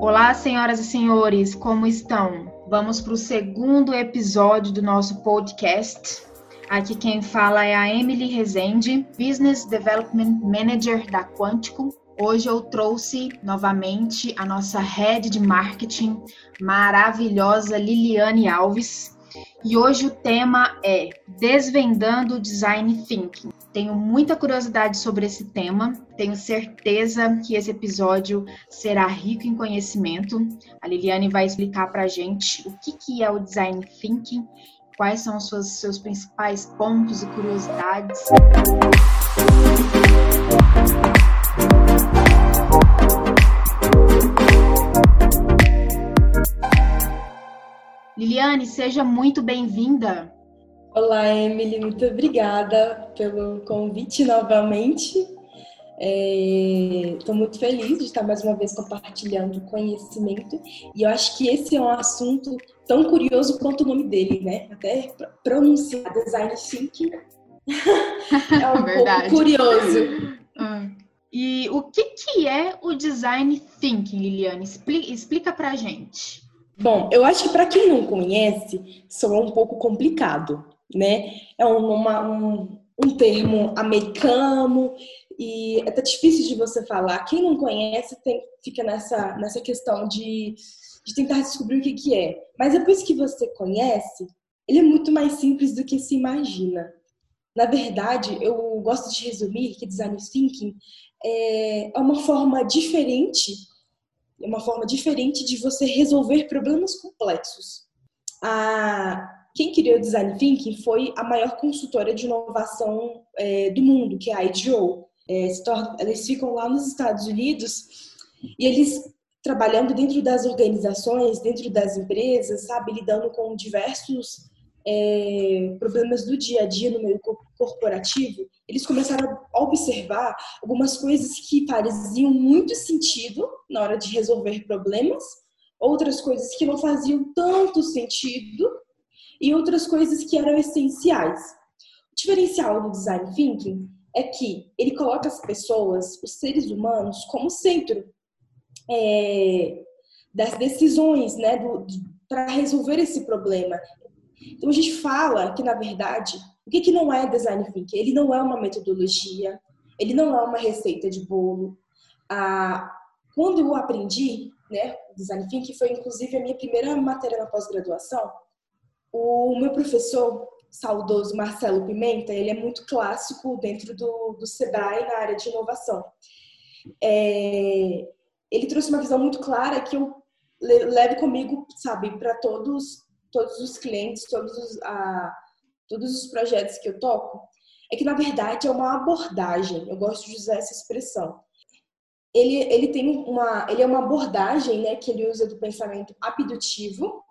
Olá, senhoras e senhores, como estão? Vamos para o segundo episódio do nosso podcast. Aqui quem fala é a Emily Rezende, Business Development Manager da Quantico. Hoje eu trouxe novamente a nossa head de marketing, maravilhosa Liliane Alves. E hoje o tema é Desvendando Design Thinking. Tenho muita curiosidade sobre esse tema, tenho certeza que esse episódio será rico em conhecimento. A Liliane vai explicar para a gente o que, que é o Design Thinking, quais são os seus, seus principais pontos e curiosidades. Liliane, seja muito bem-vinda. Olá, Emily, muito obrigada pelo convite novamente. Estou é, muito feliz de estar mais uma vez compartilhando conhecimento e eu acho que esse é um assunto tão curioso quanto o nome dele, né? Até pronunciar design thinking é um Verdade. pouco curioso. Hum. E o que, que é o design thinking, Liliane? Explica, explica pra gente. Bom, eu acho que para quem não conhece, soa um pouco complicado né? É uma, um, um termo americano e é até difícil de você falar. Quem não conhece tem, fica nessa, nessa questão de, de tentar descobrir o que, que é. Mas depois que você conhece, ele é muito mais simples do que se imagina. Na verdade, eu gosto de resumir que design thinking é, é uma forma diferente, é uma forma diferente de você resolver problemas complexos. A, quem criou o Design Thinking foi a maior consultora de inovação é, do mundo, que é a IDEO. É, eles ficam lá nos Estados Unidos e eles trabalhando dentro das organizações, dentro das empresas, sabe, lidando com diversos é, problemas do dia a dia no meio corporativo, eles começaram a observar algumas coisas que pareciam muito sentido na hora de resolver problemas, outras coisas que não faziam tanto sentido e outras coisas que eram essenciais. O diferencial do design thinking é que ele coloca as pessoas, os seres humanos, como centro é, das decisões, né, para resolver esse problema. Então a gente fala que na verdade o que, que não é design thinking? Ele não é uma metodologia, ele não é uma receita de bolo. Ah, quando eu aprendi, né, design thinking foi inclusive a minha primeira matéria na pós-graduação. O meu professor, saudoso Marcelo Pimenta, ele é muito clássico dentro do, do SEBRAE na área de inovação. É, ele trouxe uma visão muito clara que eu levo comigo, sabe, para todos, todos os clientes, todos os, a, todos os projetos que eu toco, é que na verdade é uma abordagem. Eu gosto de usar essa expressão. Ele, ele tem uma, ele é uma abordagem, né, que ele usa do pensamento abdutivo,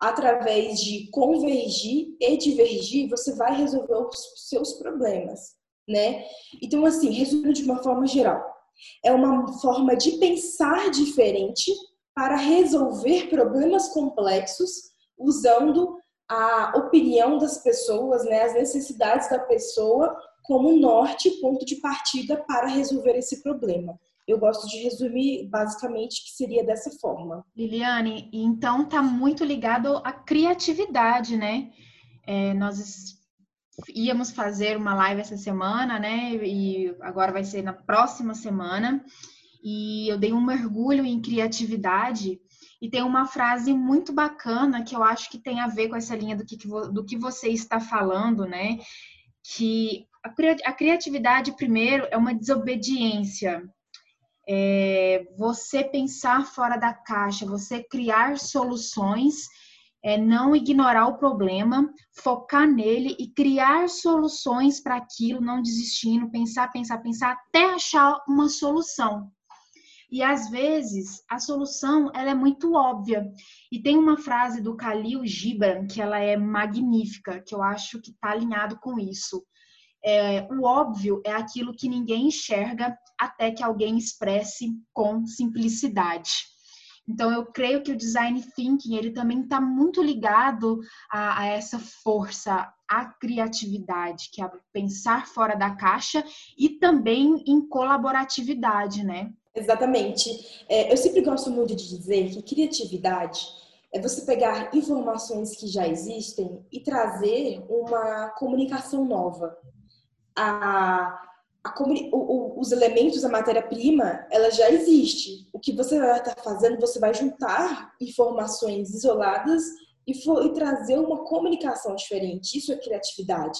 através de convergir e divergir, você vai resolver os seus problemas, né? Então, assim, resumindo de uma forma geral, é uma forma de pensar diferente para resolver problemas complexos usando a opinião das pessoas, né, as necessidades da pessoa como norte, ponto de partida para resolver esse problema eu gosto de resumir basicamente que seria dessa forma. Liliane, então está muito ligado à criatividade, né? É, nós íamos fazer uma live essa semana, né? E agora vai ser na próxima semana. E eu dei um mergulho em criatividade e tem uma frase muito bacana que eu acho que tem a ver com essa linha do que, do que você está falando, né? Que a criatividade, primeiro, é uma desobediência é, você pensar fora da caixa, você criar soluções, é, não ignorar o problema, focar nele e criar soluções para aquilo, não desistindo, pensar, pensar, pensar até achar uma solução. E às vezes a solução ela é muito óbvia. E tem uma frase do Khalil Gibran que ela é magnífica, que eu acho que está alinhado com isso. É, o óbvio é aquilo que ninguém enxerga até que alguém expresse com simplicidade. Então, eu creio que o design thinking ele também está muito ligado a, a, essa força, a criatividade, que é pensar fora da caixa e também em colaboratividade, né? Exatamente. É, eu sempre gosto muito de dizer que criatividade é você pegar informações que já existem e trazer uma comunicação nova. A, a, o, o, os elementos, a matéria-prima, ela já existe. O que você vai estar fazendo, você vai juntar informações isoladas e, for, e trazer uma comunicação diferente. Isso é criatividade.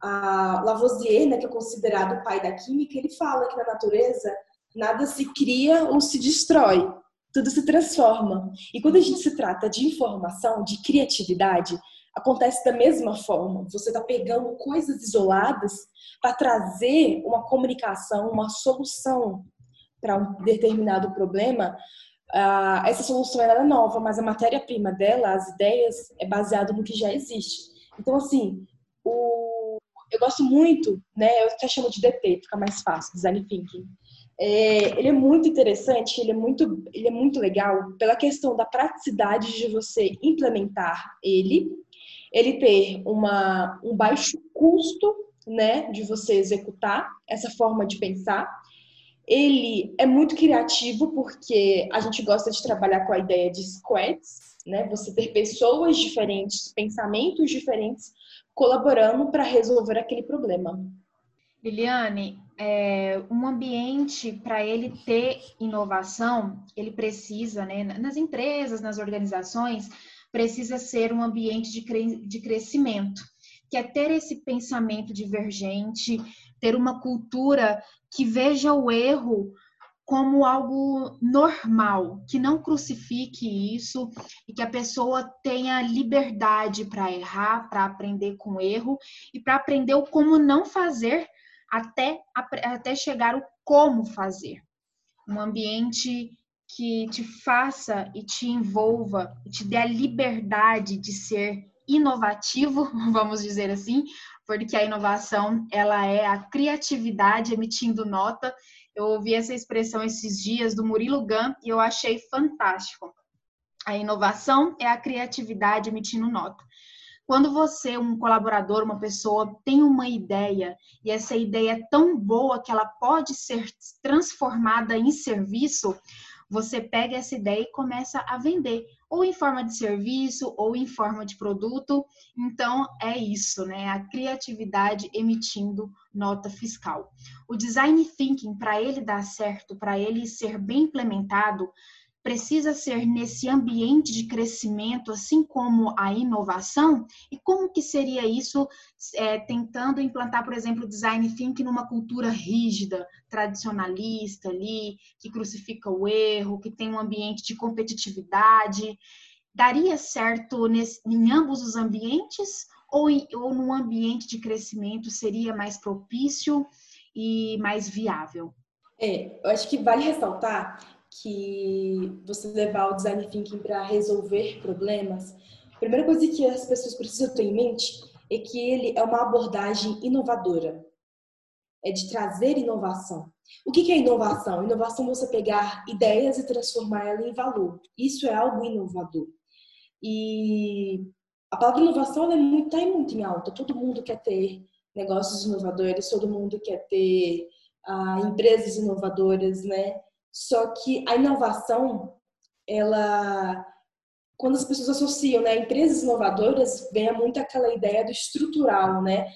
A Lavoisier, né, que é considerado o pai da química, ele fala que na natureza nada se cria ou se destrói, tudo se transforma. E quando a gente se trata de informação, de criatividade, acontece da mesma forma. Você está pegando coisas isoladas para trazer uma comunicação, uma solução para um determinado problema. Uh, essa solução é nova, mas a matéria-prima dela, as ideias, é baseado no que já existe. Então, assim, o... eu gosto muito, né? Eu até chamo de DT, fica mais fácil, Design Thinking é, ele é muito interessante, ele é muito, ele é muito legal pela questão da praticidade de você implementar ele, ele ter uma, um baixo custo, né, de você executar essa forma de pensar. Ele é muito criativo porque a gente gosta de trabalhar com a ideia de squads, né, você ter pessoas diferentes, pensamentos diferentes colaborando para resolver aquele problema. Liliane, é, um ambiente para ele ter inovação, ele precisa, né, nas empresas, nas organizações, precisa ser um ambiente de, cre de crescimento, que é ter esse pensamento divergente, ter uma cultura que veja o erro como algo normal, que não crucifique isso e que a pessoa tenha liberdade para errar, para aprender com o erro e para aprender o como não fazer até, até chegar o como fazer. Um ambiente que te faça e te envolva, e te dê a liberdade de ser inovativo, vamos dizer assim, porque a inovação ela é a criatividade emitindo nota. Eu ouvi essa expressão esses dias do Murilo Gun e eu achei fantástico. A inovação é a criatividade emitindo nota. Quando você, um colaborador, uma pessoa, tem uma ideia e essa ideia é tão boa que ela pode ser transformada em serviço, você pega essa ideia e começa a vender, ou em forma de serviço, ou em forma de produto. Então, é isso, né? A criatividade emitindo nota fiscal. O design thinking, para ele dar certo, para ele ser bem implementado, precisa ser nesse ambiente de crescimento, assim como a inovação? E como que seria isso é, tentando implantar, por exemplo, o design thinking numa cultura rígida, tradicionalista ali, que crucifica o erro, que tem um ambiente de competitividade? Daria certo nesse, em ambos os ambientes ou, ou num ambiente de crescimento seria mais propício e mais viável? É, eu acho que vale ressaltar que você levar o design thinking para resolver problemas, a primeira coisa que as pessoas precisam ter em mente é que ele é uma abordagem inovadora. É de trazer inovação. O que é inovação? Inovação é você pegar ideias e transformar ela em valor. Isso é algo inovador. E a palavra inovação é muito, tá muito em alta. Todo mundo quer ter negócios inovadores, todo mundo quer ter ah, empresas inovadoras, né? Só que a inovação, ela quando as pessoas associam, né, empresas inovadoras, vem muito aquela ideia do estrutural, né,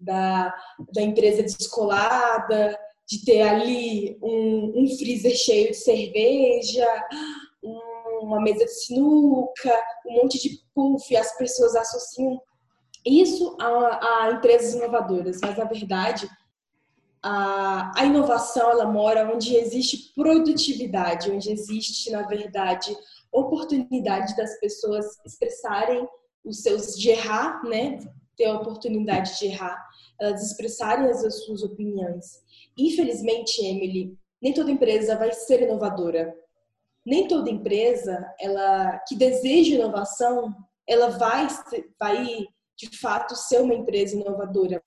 da, da empresa descolada, de ter ali um, um freezer cheio de cerveja, uma mesa de sinuca, um monte de puff, as pessoas associam isso a, a empresas inovadoras, mas na verdade a, a inovação ela mora onde existe produtividade, onde existe, na verdade, oportunidade das pessoas expressarem os seus de errar, né? Ter a oportunidade de errar, elas expressarem as suas opiniões. Infelizmente, Emily, nem toda empresa vai ser inovadora. Nem toda empresa, ela que deseja inovação, ela vai vai de fato ser uma empresa inovadora.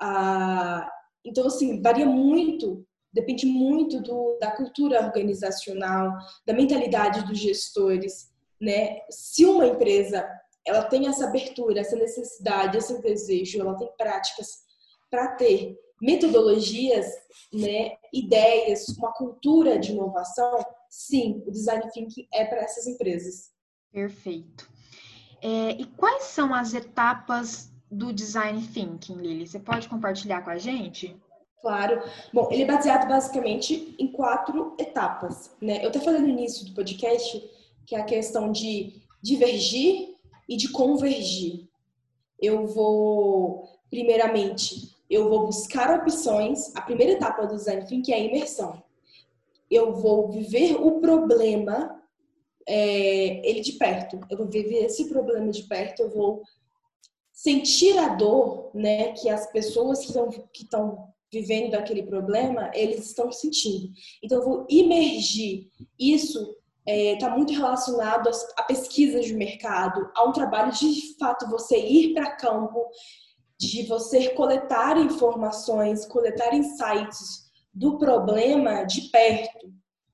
Ah, então, assim, varia muito, depende muito do, da cultura organizacional, da mentalidade dos gestores, né? Se uma empresa ela tem essa abertura, essa necessidade, esse desejo, ela tem práticas para ter metodologias, né, ideias, uma cultura de inovação, sim, o design thinking é para essas empresas. Perfeito. É, e quais são as etapas do design thinking, Lili? Você pode compartilhar com a gente? Claro. Bom, ele é baseado basicamente em quatro etapas, né? Eu até falei no início do podcast que é a questão de divergir e de convergir. Eu vou, primeiramente, eu vou buscar opções. A primeira etapa do design thinking é a imersão. Eu vou viver o problema, é, ele de perto. Eu vou viver esse problema de perto. Eu vou sentir a dor, né, que as pessoas que estão que estão vivendo daquele problema, eles estão sentindo. Então eu vou imergir isso está é, tá muito relacionado a pesquisas de mercado, a um trabalho de, fato, você ir para campo, de você coletar informações, coletar insights do problema de perto,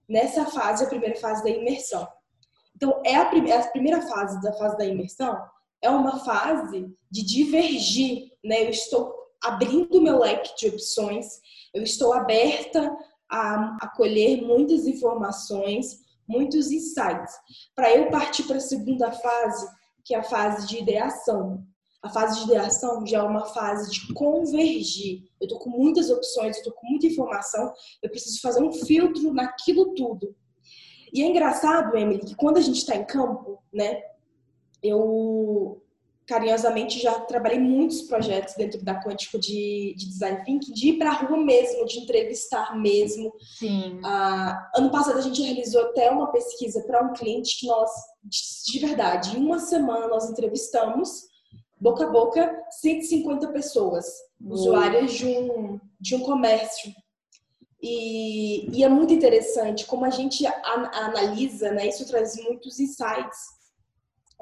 nessa fase, a primeira fase da imersão. Então, é a, primeira, a primeira fase da fase da imersão é uma fase de divergir, né? Eu estou abrindo meu leque de opções, eu estou aberta a acolher muitas informações, muitos insights, para eu partir para a segunda fase, que é a fase de ideação. A fase de ideação já é uma fase de convergir. Eu estou com muitas opções, estou com muita informação, eu preciso fazer um filtro naquilo tudo. E é engraçado, Emily, que quando a gente está em campo, né, eu carinhosamente já trabalhei muitos projetos dentro da Quântico de, de Design Thinking, de ir para a rua mesmo, de entrevistar mesmo. Ah, ano passado a gente realizou até uma pesquisa para um cliente que nós, de verdade, em uma semana nós entrevistamos, boca a boca, 150 pessoas, usuárias de um, de um comércio. E, e, é muito interessante como a gente analisa, né? Isso traz muitos insights.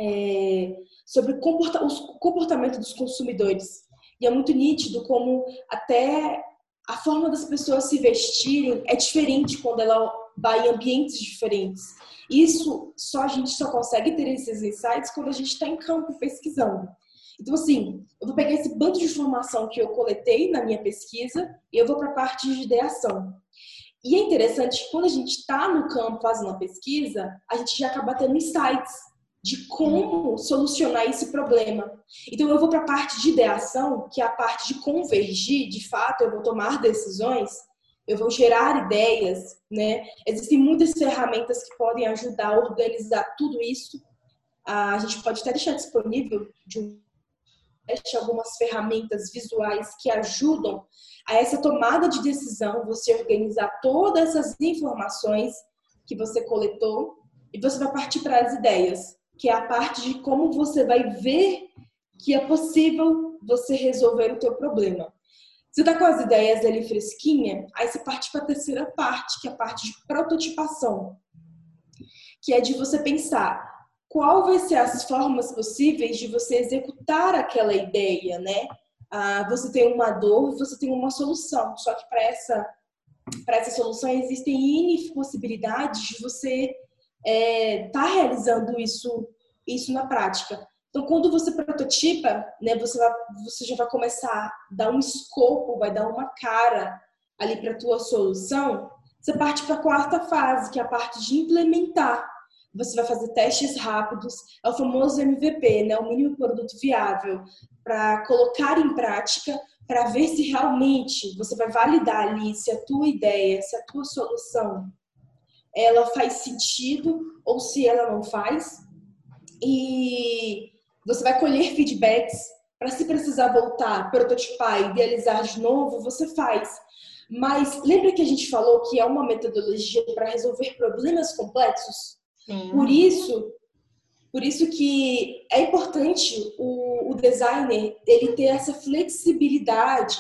É, sobre o comportamento dos consumidores. E é muito nítido como até a forma das pessoas se vestirem é diferente quando ela vai em ambientes diferentes. Isso só a gente só consegue ter esses insights quando a gente está em campo pesquisando. Então, assim, eu vou pegar esse bando de informação que eu coletei na minha pesquisa e eu vou para a parte de ideação. E é interessante que quando a gente está no campo fazendo a pesquisa, a gente já acaba tendo insights de como solucionar esse problema. Então eu vou para a parte de ideação, que é a parte de convergir, de fato, eu vou tomar decisões, eu vou gerar ideias, né? Existem muitas ferramentas que podem ajudar a organizar tudo isso. A gente pode até deixar disponível de um algumas ferramentas visuais que ajudam a essa tomada de decisão, você organizar todas essas informações que você coletou e você vai partir para as ideias que é a parte de como você vai ver que é possível você resolver o teu problema. Você tá com as ideias ali fresquinha, aí você parte para a terceira parte, que é a parte de prototipação, que é de você pensar qual vai ser as formas possíveis de você executar aquela ideia, né? Ah, você tem uma dor, você tem uma solução, só que para essa para essa solução existem N possibilidades de você é, tá realizando isso, isso na prática. Então, quando você prototipa, né, você, vai, você já vai começar a dar um escopo, vai dar uma cara ali para a tua solução. Você parte para a quarta fase, que é a parte de implementar. Você vai fazer testes rápidos, é o famoso MVP, né, o mínimo produto viável, para colocar em prática, para ver se realmente você vai validar ali se a tua ideia, se a tua solução ela faz sentido ou se ela não faz. E você vai colher feedbacks para se precisar voltar, prototipar, idealizar de novo, você faz. Mas lembra que a gente falou que é uma metodologia para resolver problemas complexos? Sim. Por isso, por isso que é importante o, o designer ele ter essa flexibilidade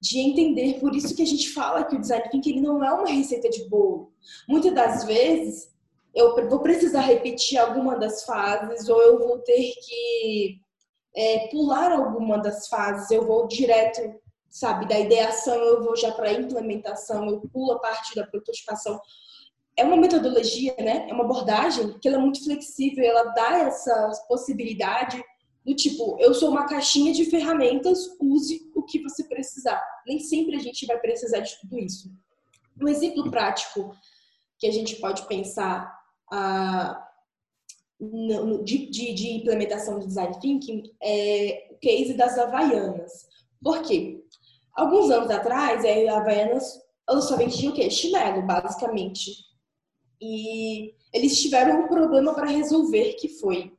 de entender. Por isso que a gente fala que o design thinking ele não é uma receita de bolo. Muitas das vezes eu vou precisar repetir alguma das fases ou eu vou ter que é, pular alguma das fases. Eu vou direto, sabe, da ideação eu vou já para a implementação, eu pulo a parte da prototipação. É uma metodologia, né? É uma abordagem que ela é muito flexível, ela dá essa possibilidade Do tipo, eu sou uma caixinha de ferramentas, use o que você precisar. Nem sempre a gente vai precisar de tudo isso. Um exemplo prático que a gente pode pensar ah, de, de, de, implementação de design thinking é o case das Havaianas. Por quê? Alguns anos atrás, a Havaianas só vendia o quê? Chinelo, basicamente. E eles tiveram um problema para resolver que foi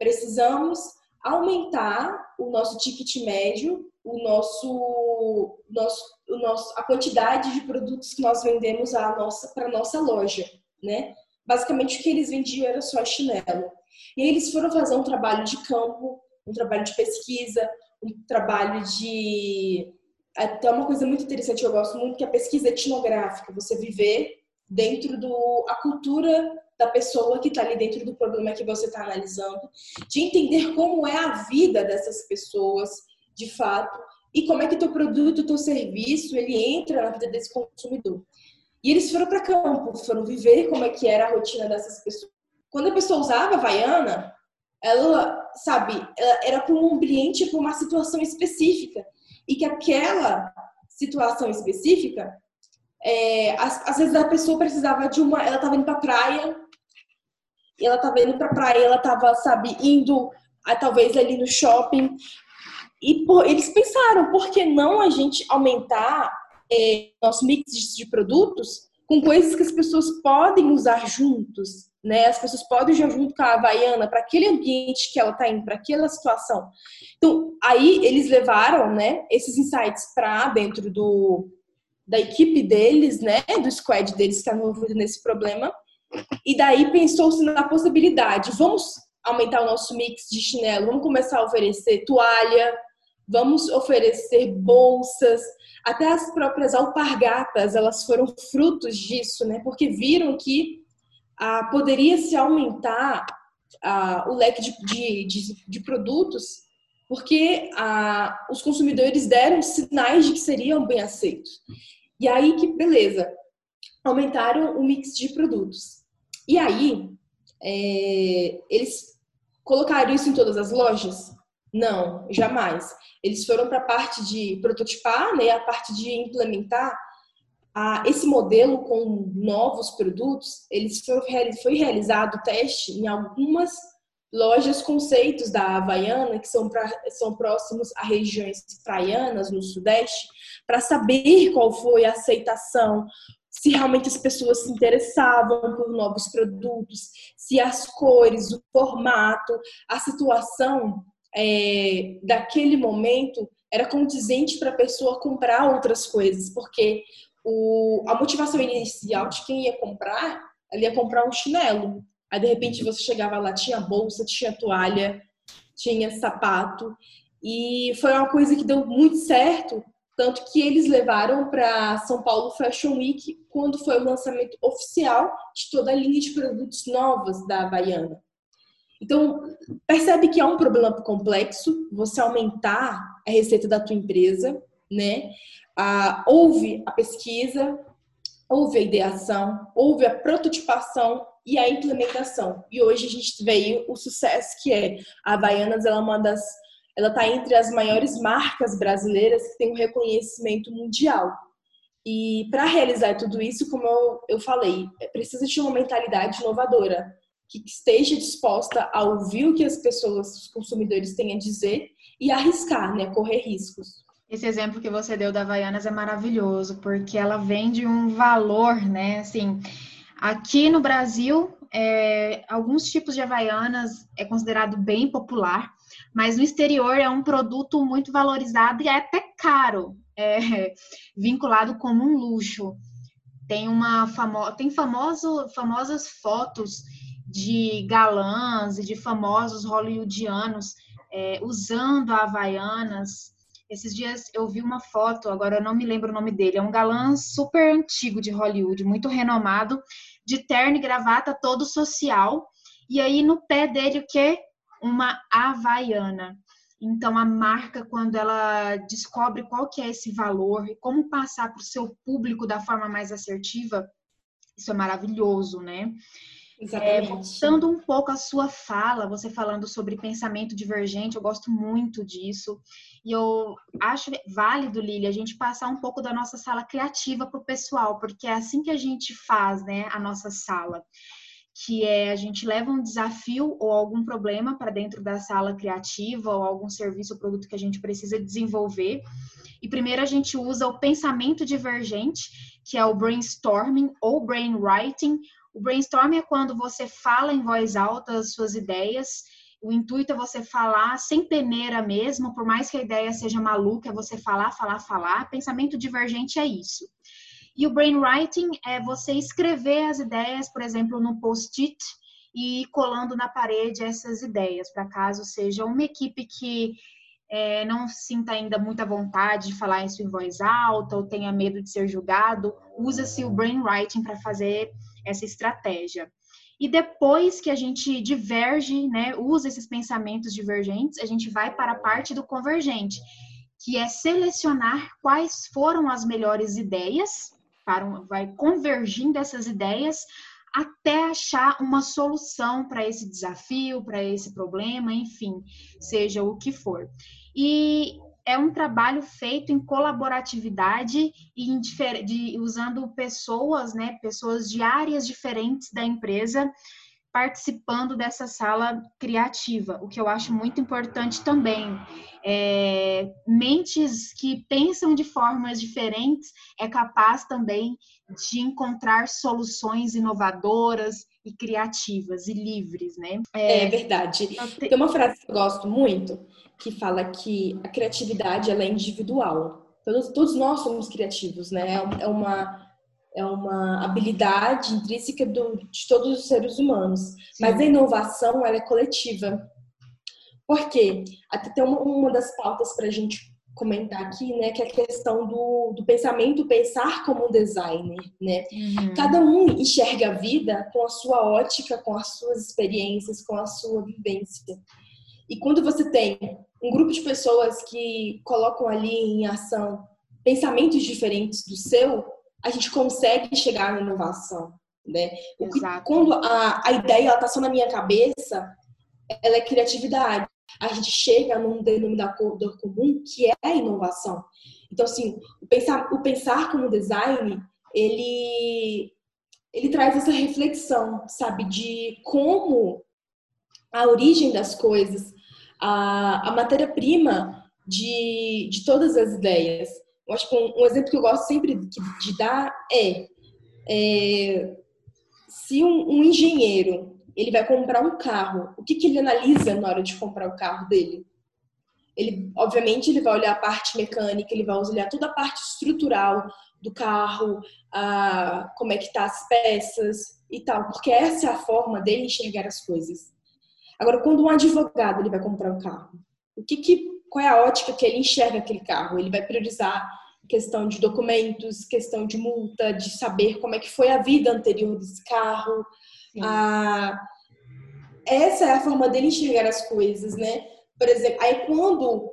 precisamos aumentar o nosso ticket médio, o nosso, nosso, o nosso, a quantidade de produtos que nós vendemos a nossa para nossa loja, né? Basicamente o que eles vendiam era só chinelo. E aí eles foram fazer um trabalho de campo, um trabalho de pesquisa, um trabalho de até uma coisa muito interessante que eu gosto muito que é a pesquisa etnográfica, você viver dentro do a cultura da pessoa que está ali dentro do problema que você está analisando, de entender como é a vida dessas pessoas, de fato, e como é que teu produto, teu serviço, ele entra na vida desse consumidor. E eles foram para campo, foram viver como é que era a rotina dessas pessoas. Quando a pessoa usava a Havaiana, ela, sabe, ela era para um ambiente, para uma situação específica. E que aquela situação específica, é, às, às, vezes a pessoa precisava de uma. Ela estava indo para a praia e ela tava indo pra praia, ela tava, sabe, indo a, talvez ali no shopping. E por, eles pensaram, por que não a gente aumentar é, nosso mix de produtos com coisas que as pessoas podem usar juntos, né? As pessoas podem usar junto com a Havaiana para aquele ambiente que ela está indo, para aquela situação. Então, aí eles levaram, né, esses insights para dentro do da equipe deles, né, do squad deles que está envolvido nesse problema e daí pensou-se na possibilidade, vamos aumentar o nosso mix de chinelo, vamos começar a oferecer toalha, vamos oferecer bolsas, até as próprias alpargatas, elas foram frutos disso, né? Porque viram que ah, poderia se aumentar ah, o leque de, de, de, de produtos, porque ah, os consumidores deram sinais de que seriam bem aceitos. E aí que, beleza, aumentaram o mix de produtos. E aí, é, eles colocaram isso em todas as lojas? Não, jamais. Eles foram para a parte de prototipar, né, a parte de implementar a, esse modelo com novos produtos. Eles foram, foi realizado teste em algumas lojas conceitos da Havaiana, que são, pra, são próximos a regiões praianas no Sudeste, para saber qual foi a aceitação, se realmente as pessoas se interessavam por novos produtos, se as cores, o formato, a situação é, daquele momento era condizente para a pessoa comprar outras coisas, porque o, a motivação inicial de quem ia comprar, ela ia comprar um chinelo. Aí de repente você chegava lá, tinha bolsa, tinha toalha, tinha sapato, e foi uma coisa que deu muito certo tanto que eles levaram para São Paulo Fashion Week quando foi o lançamento oficial de toda a linha de produtos novos da Havaiana. Então, percebe que é um problema complexo você aumentar a receita da tua empresa, né? Ah, houve a pesquisa, houve a ideação, houve a prototipação e a implementação. E hoje a gente veio o sucesso que é a Havaianas, ela é uma das ela está entre as maiores marcas brasileiras que tem um reconhecimento mundial. E para realizar tudo isso, como eu, eu falei, é precisa de uma mentalidade inovadora, que esteja disposta a ouvir o que as pessoas, os consumidores têm a dizer e arriscar, né, correr riscos. Esse exemplo que você deu da Havaianas é maravilhoso, porque ela vende um valor, né? Assim, aqui no Brasil, é, alguns tipos de Havaianas é considerado bem popular, mas no exterior é um produto muito valorizado e é até caro, é, vinculado como um luxo. Tem uma famo tem famoso, famosas fotos de galãs e de famosos hollywoodianos é, usando havaianas. Esses dias eu vi uma foto, agora eu não me lembro o nome dele, é um galã super antigo de Hollywood, muito renomado, de terno e gravata todo social. E aí no pé dele o que? Uma havaiana. Então, a marca, quando ela descobre qual que é esse valor e como passar para o seu público da forma mais assertiva, isso é maravilhoso, né? É, voltando um pouco a sua fala, você falando sobre pensamento divergente, eu gosto muito disso. E eu acho válido, Lili, a gente passar um pouco da nossa sala criativa para o pessoal, porque é assim que a gente faz né, a nossa sala. Que é a gente leva um desafio ou algum problema para dentro da sala criativa, ou algum serviço ou produto que a gente precisa desenvolver. E primeiro a gente usa o pensamento divergente, que é o brainstorming ou brainwriting, o brainstorm é quando você fala em voz alta as suas ideias. O intuito é você falar sem peneira mesmo, por mais que a ideia seja maluca, é você falar, falar, falar. Pensamento divergente é isso. E o brainwriting é você escrever as ideias, por exemplo, no post-it e ir colando na parede essas ideias, para caso seja uma equipe que é, não sinta ainda muita vontade de falar isso em voz alta ou tenha medo de ser julgado, usa-se o brainwriting para fazer essa estratégia. E depois que a gente diverge, né, usa esses pensamentos divergentes, a gente vai para a parte do convergente, que é selecionar quais foram as melhores ideias, um, vai convergindo essas ideias até achar uma solução para esse desafio, para esse problema, enfim, seja o que for. E é um trabalho feito em colaboratividade e em, de, usando pessoas, né, pessoas de áreas diferentes da empresa participando dessa sala criativa, o que eu acho muito importante também. É, mentes que pensam de formas diferentes é capaz também de encontrar soluções inovadoras e criativas e livres, né? É, é verdade. Tem uma frase que eu gosto muito que fala que a criatividade ela é individual. Todos, todos nós somos criativos, né? É, é uma é uma habilidade intrínseca do, de todos os seres humanos. Sim. Mas a inovação ela é coletiva. Por quê? Até tem uma, uma das pautas para a gente comentar aqui, né, que é a questão do, do pensamento, pensar como um designer, né? Uhum. Cada um enxerga a vida com a sua ótica, com as suas experiências, com a sua vivência. E quando você tem um grupo de pessoas que colocam ali em ação pensamentos diferentes do seu, a gente consegue chegar na inovação, né? Exato. Quando a, a ideia está só na minha cabeça, ela é criatividade. A gente chega num denominador comum que é a inovação. Então, assim, o pensar, o pensar como design, ele, ele traz essa reflexão, sabe, de como a origem das coisas, a, a matéria-prima de, de todas as ideias. Eu acho que um, um, exemplo que eu gosto sempre de, de dar é, é se um, um, engenheiro ele vai comprar um carro, o que, que ele analisa na hora de comprar o carro dele? Ele, obviamente, ele vai olhar a parte mecânica, ele vai olhar toda a parte estrutural do carro, a, como é que tá as peças e tal, porque essa é a forma dele enxergar as coisas. Agora, quando um advogado ele vai comprar um carro, o que, que qual é a ótica que ele enxerga aquele carro? Ele vai priorizar questão de documentos, questão de multa, de saber como é que foi a vida anterior desse carro. Ah, essa é a forma dele enxergar as coisas, né? Por exemplo, aí quando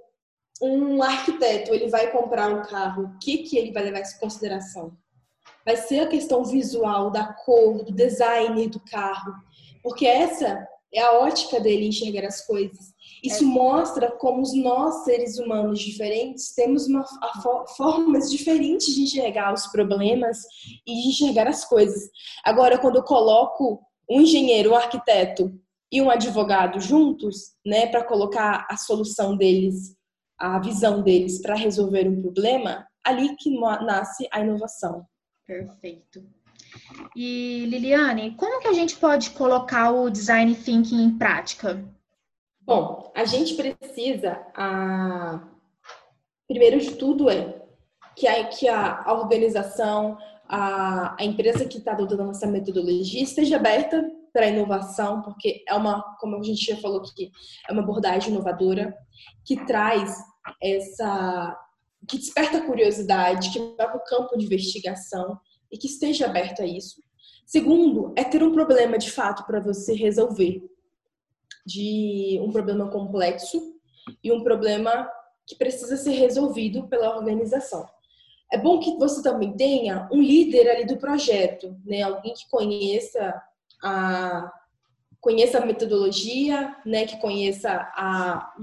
um arquiteto ele vai comprar um carro, o que que ele vai levar em consideração? Vai ser a questão visual, da cor, do design do carro, porque essa é a ótica dele enxergar as coisas. Isso é. mostra como nós, seres humanos diferentes, temos uma, formas diferentes de enxergar os problemas e de enxergar as coisas. Agora, quando eu coloco um engenheiro, um arquiteto e um advogado juntos, né, para colocar a solução deles, a visão deles para resolver um problema, ali que nasce a inovação. Perfeito. E Liliane, como que a gente pode colocar o design thinking em prática? Bom, a gente precisa, a... primeiro de tudo é que a, que a organização, a, a empresa que está adotando essa metodologia esteja aberta para a inovação, porque é uma, como a gente já falou aqui, é uma abordagem inovadora que traz essa, que desperta curiosidade, que vai para o campo de investigação e que esteja aberto a isso. Segundo, é ter um problema de fato para você resolver, de um problema complexo e um problema que precisa ser resolvido pela organização. É bom que você também tenha um líder ali do projeto, né? Alguém que conheça a conheça a metodologia, né, que conheça a,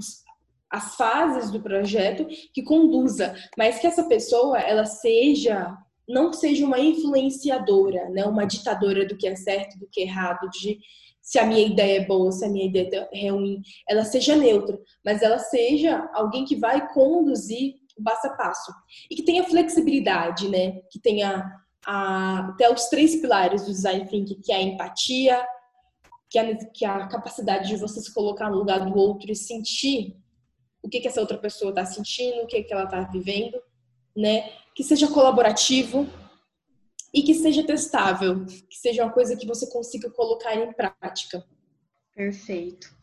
as fases do projeto, que conduza, mas que essa pessoa ela seja não seja uma influenciadora, né, uma ditadora do que é certo, do que é errado, de se a minha ideia é boa, se a minha ideia é ruim, ela seja neutra, mas ela seja alguém que vai conduzir o passo a passo e que tenha flexibilidade, né, que tenha a, até os três pilares do design thinking, que é a empatia, que é, que é a capacidade de você se colocar no lugar do outro e sentir o que, que essa outra pessoa está sentindo, o que, que ela está vivendo, né? Que seja colaborativo e que seja testável, que seja uma coisa que você consiga colocar em prática. Perfeito.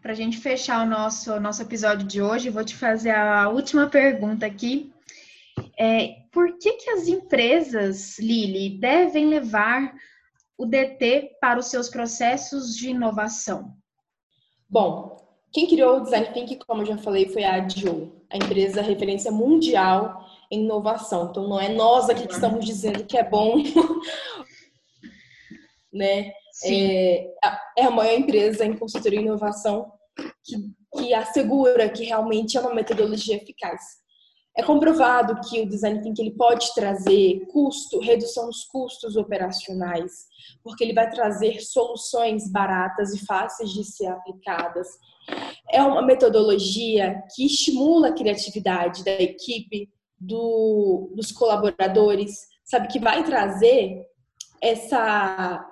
Para a gente fechar o nosso, nosso episódio de hoje, vou te fazer a última pergunta aqui. É, por que, que as empresas, Lili, devem levar o DT para os seus processos de inovação? Bom, quem criou o Design Thinking, como eu já falei, foi a Joe, a empresa referência mundial em inovação. Então, não é nós aqui que estamos dizendo que é bom, né? É, é, a maior empresa em consultoria e inovação que, que assegura que realmente é uma metodologia eficaz. É comprovado que o design thinking ele pode trazer custo, redução dos custos operacionais, porque ele vai trazer soluções baratas e fáceis de ser aplicadas. É uma metodologia que estimula a criatividade da equipe, do, dos colaboradores, sabe que vai trazer essa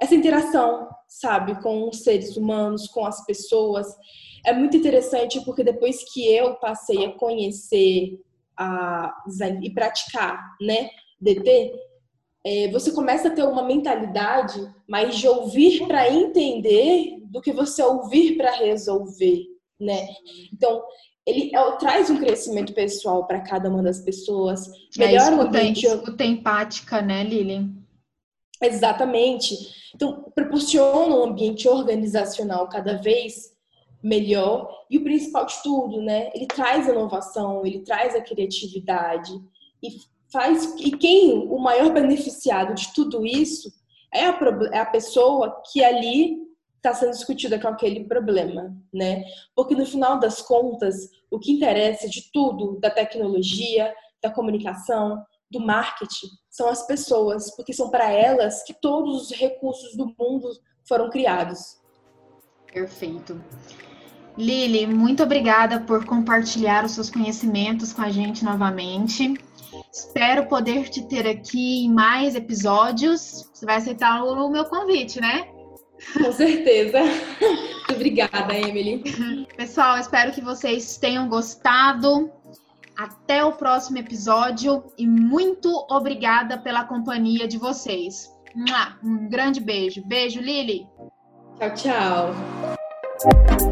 essa interação, sabe, com os seres humanos, com as pessoas é muito interessante porque depois que eu passei a conhecer a e praticar, né, DT, é, você começa a ter uma mentalidade mais de ouvir para entender do que você ouvir para resolver, né? Então, ele é, traz um crescimento pessoal para cada uma das pessoas. Melhora é, escuta, o ambiente. Escuta empática, né, Lili? Exatamente. Então, proporciona um ambiente organizacional cada vez melhor e o principal de tudo, né? Ele traz a inovação, ele traz a criatividade e faz e quem o maior beneficiado de tudo isso é a, é a pessoa que ali está sendo discutida com aquele problema, né? Porque no final das contas, o que interessa de tudo, da tecnologia, da comunicação, do marketing, são as pessoas, porque são para elas que todos os recursos do mundo foram criados. Perfeito. Lili, muito obrigada por compartilhar os seus conhecimentos com a gente novamente. Espero poder te ter aqui em mais episódios. Você vai aceitar o meu convite, né? Com certeza. Muito obrigada, Emily. Pessoal, espero que vocês tenham gostado. Até o próximo episódio e muito obrigada pela companhia de vocês. Um grande beijo. Beijo, Lili. Tchau, tchau.